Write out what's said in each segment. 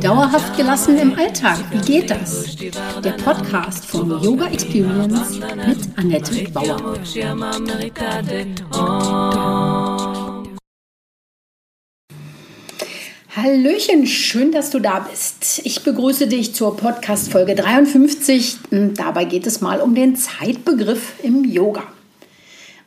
Dauerhaft gelassen im Alltag, wie geht das? Der Podcast von Yoga Experience mit Annette Bauer. Hallöchen, schön, dass du da bist. Ich begrüße dich zur Podcast Folge 53. Dabei geht es mal um den Zeitbegriff im Yoga.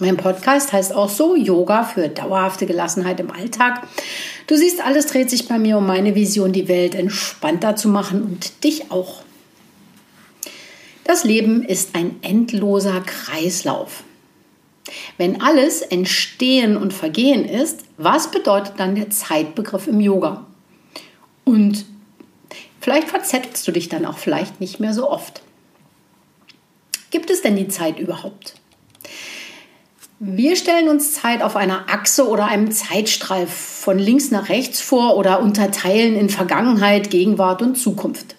Mein Podcast heißt auch so Yoga für dauerhafte Gelassenheit im Alltag. Du siehst, alles dreht sich bei mir um meine Vision, die Welt entspannter zu machen und dich auch. Das Leben ist ein endloser Kreislauf. Wenn alles Entstehen und Vergehen ist, was bedeutet dann der Zeitbegriff im Yoga? Und vielleicht verzettelst du dich dann auch vielleicht nicht mehr so oft. Gibt es denn die Zeit überhaupt? Wir stellen uns Zeit auf einer Achse oder einem Zeitstrahl von links nach rechts vor oder unterteilen in Vergangenheit, Gegenwart und Zukunft.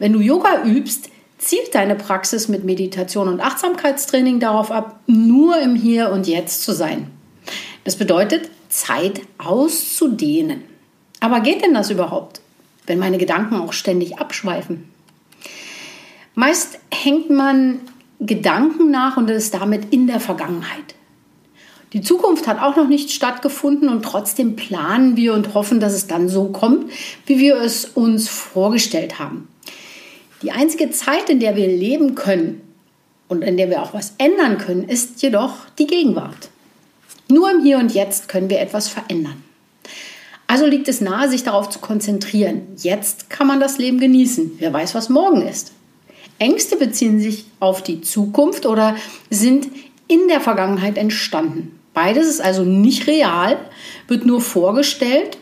Wenn du Yoga übst, zielt deine Praxis mit Meditation und Achtsamkeitstraining darauf ab, nur im Hier und Jetzt zu sein. Das bedeutet, Zeit auszudehnen. Aber geht denn das überhaupt, wenn meine Gedanken auch ständig abschweifen? Meist hängt man Gedanken nach und ist damit in der Vergangenheit. Die Zukunft hat auch noch nicht stattgefunden und trotzdem planen wir und hoffen, dass es dann so kommt, wie wir es uns vorgestellt haben. Die einzige Zeit, in der wir leben können und in der wir auch was ändern können, ist jedoch die Gegenwart. Nur im Hier und Jetzt können wir etwas verändern. Also liegt es nahe, sich darauf zu konzentrieren. Jetzt kann man das Leben genießen. Wer weiß, was morgen ist. Ängste beziehen sich auf die Zukunft oder sind in der Vergangenheit entstanden. Beides ist also nicht real, wird nur vorgestellt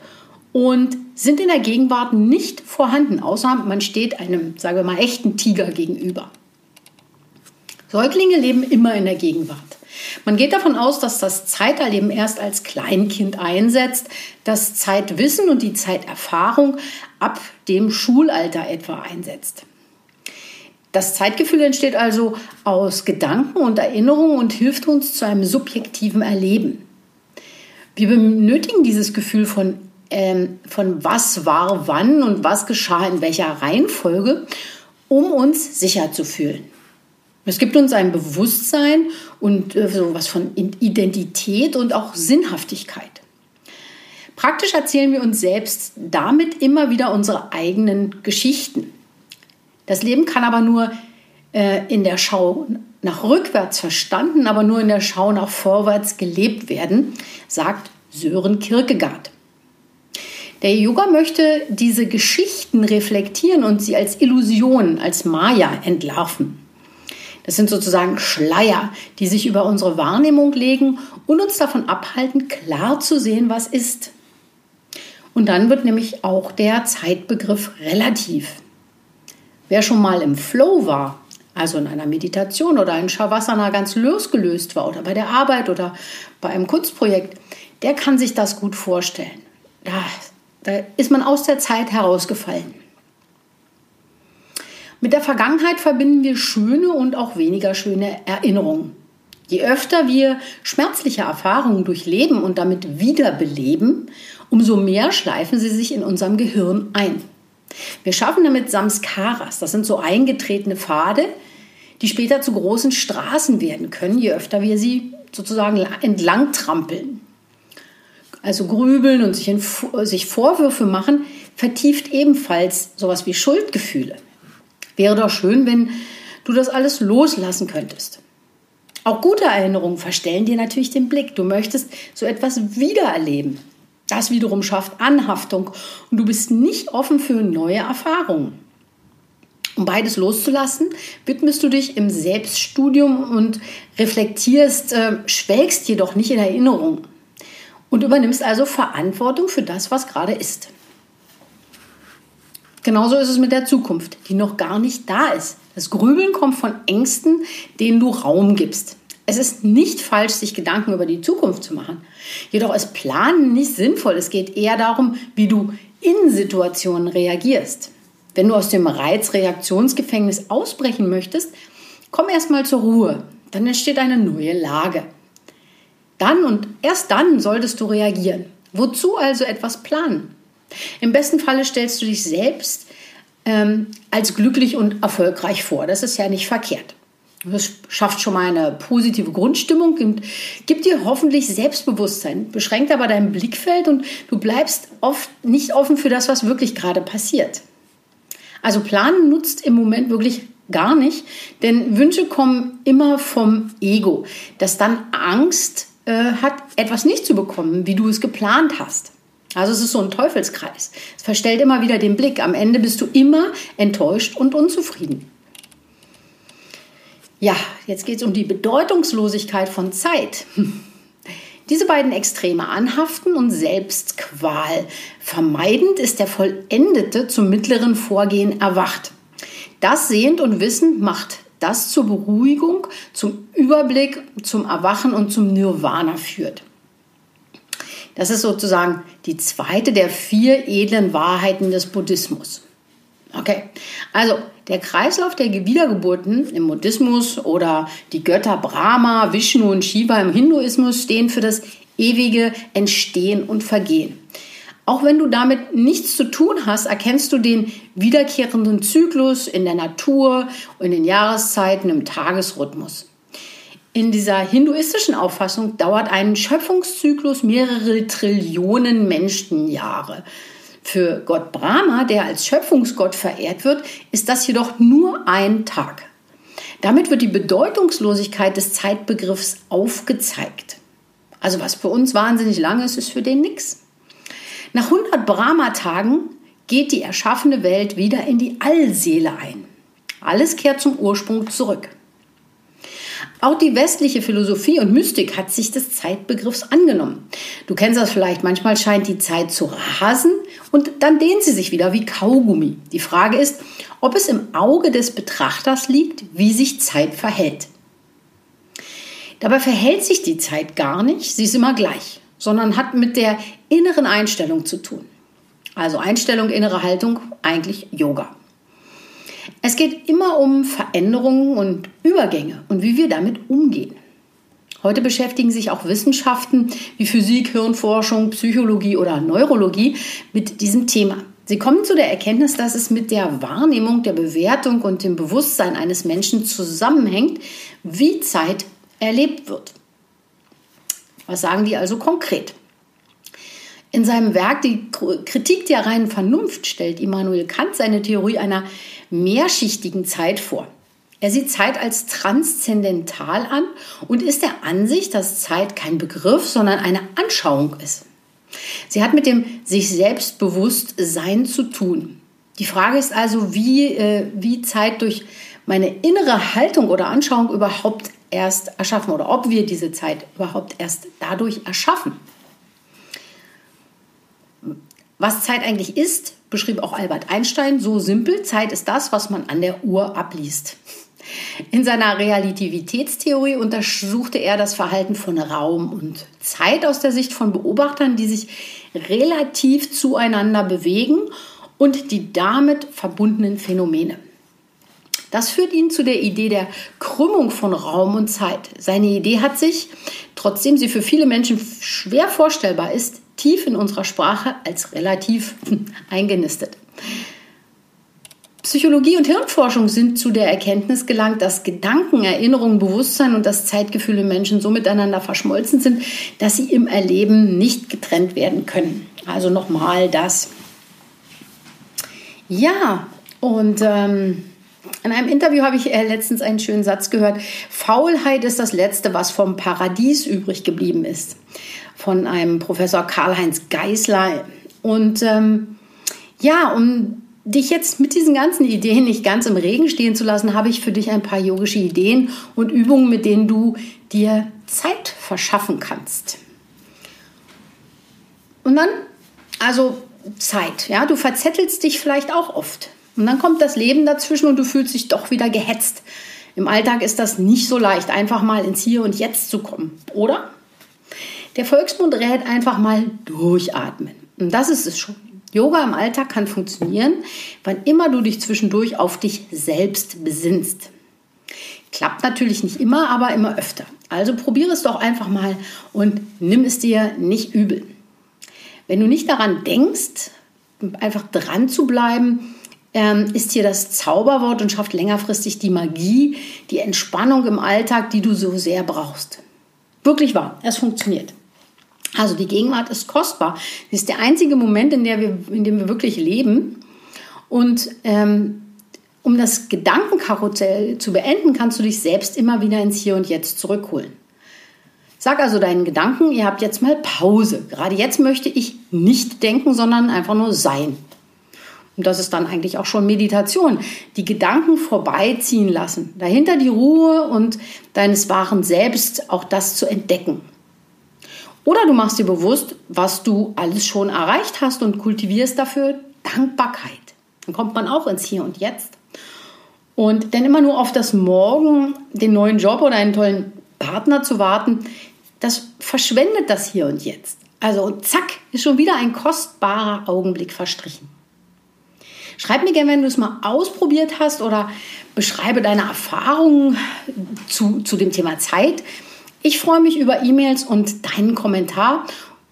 und sind in der Gegenwart nicht vorhanden, außer man steht einem, sagen wir mal, echten Tiger gegenüber. Säuglinge leben immer in der Gegenwart. Man geht davon aus, dass das Zeiterleben erst als Kleinkind einsetzt, das Zeitwissen und die Zeiterfahrung ab dem Schulalter etwa einsetzt. Das Zeitgefühl entsteht also aus Gedanken und Erinnerungen und hilft uns zu einem subjektiven Erleben. Wir benötigen dieses Gefühl von, ähm, von was war wann und was geschah in welcher Reihenfolge, um uns sicher zu fühlen. Es gibt uns ein Bewusstsein und äh, sowas von Identität und auch Sinnhaftigkeit. Praktisch erzählen wir uns selbst damit immer wieder unsere eigenen Geschichten. Das Leben kann aber nur äh, in der Schau nach rückwärts verstanden, aber nur in der Schau nach vorwärts gelebt werden, sagt Sören Kierkegaard. Der Yoga möchte diese Geschichten reflektieren und sie als Illusionen, als Maya entlarven. Das sind sozusagen Schleier, die sich über unsere Wahrnehmung legen und uns davon abhalten, klar zu sehen, was ist. Und dann wird nämlich auch der Zeitbegriff relativ. Wer schon mal im Flow war, also in einer Meditation oder in Shavasana ganz losgelöst war oder bei der Arbeit oder bei einem Kunstprojekt, der kann sich das gut vorstellen. Da, da ist man aus der Zeit herausgefallen. Mit der Vergangenheit verbinden wir schöne und auch weniger schöne Erinnerungen. Je öfter wir schmerzliche Erfahrungen durchleben und damit wiederbeleben, umso mehr schleifen sie sich in unserem Gehirn ein. Wir schaffen damit Samskaras. Das sind so eingetretene Pfade, die später zu großen Straßen werden können, je öfter wir sie sozusagen entlang trampeln. Also grübeln und sich, in, sich Vorwürfe machen, vertieft ebenfalls sowas wie Schuldgefühle. Wäre doch schön, wenn du das alles loslassen könntest. Auch gute Erinnerungen verstellen dir natürlich den Blick. Du möchtest so etwas wiedererleben. Das wiederum schafft Anhaftung und du bist nicht offen für neue Erfahrungen. Um beides loszulassen, widmest du dich im Selbststudium und reflektierst, äh, schwelgst jedoch nicht in Erinnerung und übernimmst also Verantwortung für das, was gerade ist. Genauso ist es mit der Zukunft, die noch gar nicht da ist. Das Grübeln kommt von Ängsten, denen du Raum gibst. Es ist nicht falsch, sich Gedanken über die Zukunft zu machen. Jedoch ist Planen nicht sinnvoll. Es geht eher darum, wie du in Situationen reagierst. Wenn du aus dem Reizreaktionsgefängnis ausbrechen möchtest, komm erstmal zur Ruhe. Dann entsteht eine neue Lage. Dann und erst dann solltest du reagieren. Wozu also etwas planen? Im besten Falle stellst du dich selbst ähm, als glücklich und erfolgreich vor. Das ist ja nicht verkehrt. Das schafft schon mal eine positive Grundstimmung, gibt, gibt, dir hoffentlich Selbstbewusstsein, beschränkt aber dein Blickfeld und du bleibst oft nicht offen für das, was wirklich gerade passiert. Also Planen nutzt im Moment wirklich gar nicht, denn Wünsche kommen immer vom Ego, das dann Angst äh, hat, etwas nicht zu bekommen, wie du es geplant hast. Also es ist so ein Teufelskreis. Es verstellt immer wieder den Blick. Am Ende bist du immer enttäuscht und unzufrieden. Ja, jetzt geht es um die Bedeutungslosigkeit von Zeit. Diese beiden Extreme anhaften und Selbstqual. Vermeidend ist der Vollendete zum mittleren Vorgehen erwacht. Das Sehend und Wissen macht das zur Beruhigung, zum Überblick, zum Erwachen und zum Nirvana führt. Das ist sozusagen die zweite der vier edlen Wahrheiten des Buddhismus. Okay, also der Kreislauf der Wiedergeburten im Buddhismus oder die Götter Brahma, Vishnu und Shiva im Hinduismus stehen für das ewige Entstehen und Vergehen. Auch wenn du damit nichts zu tun hast, erkennst du den wiederkehrenden Zyklus in der Natur, in den Jahreszeiten, im Tagesrhythmus. In dieser hinduistischen Auffassung dauert ein Schöpfungszyklus mehrere Trillionen Menschenjahre. Für Gott Brahma, der als Schöpfungsgott verehrt wird, ist das jedoch nur ein Tag. Damit wird die Bedeutungslosigkeit des Zeitbegriffs aufgezeigt. Also was für uns wahnsinnig lang ist, ist für den nichts. Nach 100 Brahma-Tagen geht die erschaffene Welt wieder in die Allseele ein. Alles kehrt zum Ursprung zurück. Auch die westliche Philosophie und Mystik hat sich des Zeitbegriffs angenommen. Du kennst das vielleicht, manchmal scheint die Zeit zu rasen und dann dehnt sie sich wieder wie Kaugummi. Die Frage ist, ob es im Auge des Betrachters liegt, wie sich Zeit verhält. Dabei verhält sich die Zeit gar nicht, sie ist immer gleich, sondern hat mit der inneren Einstellung zu tun. Also Einstellung, innere Haltung, eigentlich Yoga. Es geht immer um Veränderungen und Übergänge und wie wir damit umgehen. Heute beschäftigen sich auch Wissenschaften wie Physik, Hirnforschung, Psychologie oder Neurologie mit diesem Thema. Sie kommen zu der Erkenntnis, dass es mit der Wahrnehmung, der Bewertung und dem Bewusstsein eines Menschen zusammenhängt, wie Zeit erlebt wird. Was sagen die also konkret? In seinem Werk Die Kritik der reinen Vernunft stellt Immanuel Kant seine Theorie einer mehrschichtigen Zeit vor. Er sieht Zeit als transzendental an und ist der Ansicht, dass Zeit kein Begriff, sondern eine Anschauung ist. Sie hat mit dem sich selbst bewusst Sein zu tun. Die Frage ist also, wie, äh, wie Zeit durch meine innere Haltung oder Anschauung überhaupt erst erschaffen oder ob wir diese Zeit überhaupt erst dadurch erschaffen. Was Zeit eigentlich ist, beschrieb auch Albert Einstein so simpel. Zeit ist das, was man an der Uhr abliest. In seiner Relativitätstheorie untersuchte er das Verhalten von Raum und Zeit aus der Sicht von Beobachtern, die sich relativ zueinander bewegen und die damit verbundenen Phänomene. Das führt ihn zu der Idee der Krümmung von Raum und Zeit. Seine Idee hat sich, trotzdem sie für viele Menschen schwer vorstellbar ist, tief in unserer Sprache als relativ eingenistet. Psychologie und Hirnforschung sind zu der Erkenntnis gelangt, dass Gedanken, Erinnerungen, Bewusstsein und das Zeitgefühl im Menschen so miteinander verschmolzen sind, dass sie im Erleben nicht getrennt werden können. Also nochmal das. Ja, und ähm, in einem Interview habe ich äh, letztens einen schönen Satz gehört. Faulheit ist das Letzte, was vom Paradies übrig geblieben ist von einem Professor Karl-Heinz Geisler. Und ähm, ja, um dich jetzt mit diesen ganzen Ideen nicht ganz im Regen stehen zu lassen, habe ich für dich ein paar yogische Ideen und Übungen, mit denen du dir Zeit verschaffen kannst. Und dann, also Zeit. Ja, du verzettelst dich vielleicht auch oft. Und dann kommt das Leben dazwischen und du fühlst dich doch wieder gehetzt. Im Alltag ist das nicht so leicht, einfach mal ins Hier und Jetzt zu kommen, oder? Der Volksmund rät einfach mal durchatmen. Und das ist es schon. Yoga im Alltag kann funktionieren, wann immer du dich zwischendurch auf dich selbst besinnst. Klappt natürlich nicht immer, aber immer öfter. Also probiere es doch einfach mal und nimm es dir nicht übel. Wenn du nicht daran denkst, einfach dran zu bleiben, ähm, ist hier das Zauberwort und schafft längerfristig die Magie, die Entspannung im Alltag, die du so sehr brauchst. Wirklich wahr, es funktioniert. Also die Gegenwart ist kostbar. Sie ist der einzige Moment, in, der wir, in dem wir wirklich leben. Und ähm, um das Gedankenkarussell zu beenden, kannst du dich selbst immer wieder ins Hier und Jetzt zurückholen. Sag also deinen Gedanken, ihr habt jetzt mal Pause. Gerade jetzt möchte ich nicht denken, sondern einfach nur sein. Und das ist dann eigentlich auch schon Meditation. Die Gedanken vorbeiziehen lassen. Dahinter die Ruhe und deines wahren Selbst, auch das zu entdecken. Oder du machst dir bewusst, was du alles schon erreicht hast und kultivierst dafür Dankbarkeit. Dann kommt man auch ins Hier und Jetzt. Und denn immer nur auf das Morgen, den neuen Job oder einen tollen Partner zu warten, das verschwendet das Hier und Jetzt. Also zack, ist schon wieder ein kostbarer Augenblick verstrichen. Schreib mir gerne, wenn du es mal ausprobiert hast oder beschreibe deine Erfahrungen zu, zu dem Thema Zeit. Ich freue mich über E-Mails und deinen Kommentar.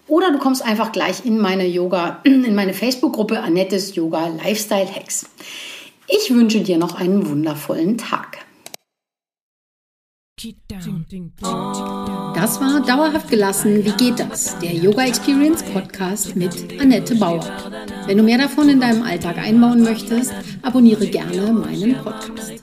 Oder du kommst einfach gleich in meine Yoga, in meine Facebook-Gruppe Annettes Yoga Lifestyle Hacks. Ich wünsche dir noch einen wundervollen Tag. Das war Dauerhaft gelassen. Wie geht das? Der Yoga Experience Podcast mit Annette Bauer. Wenn du mehr davon in deinem Alltag einbauen möchtest, abonniere gerne meinen Podcast.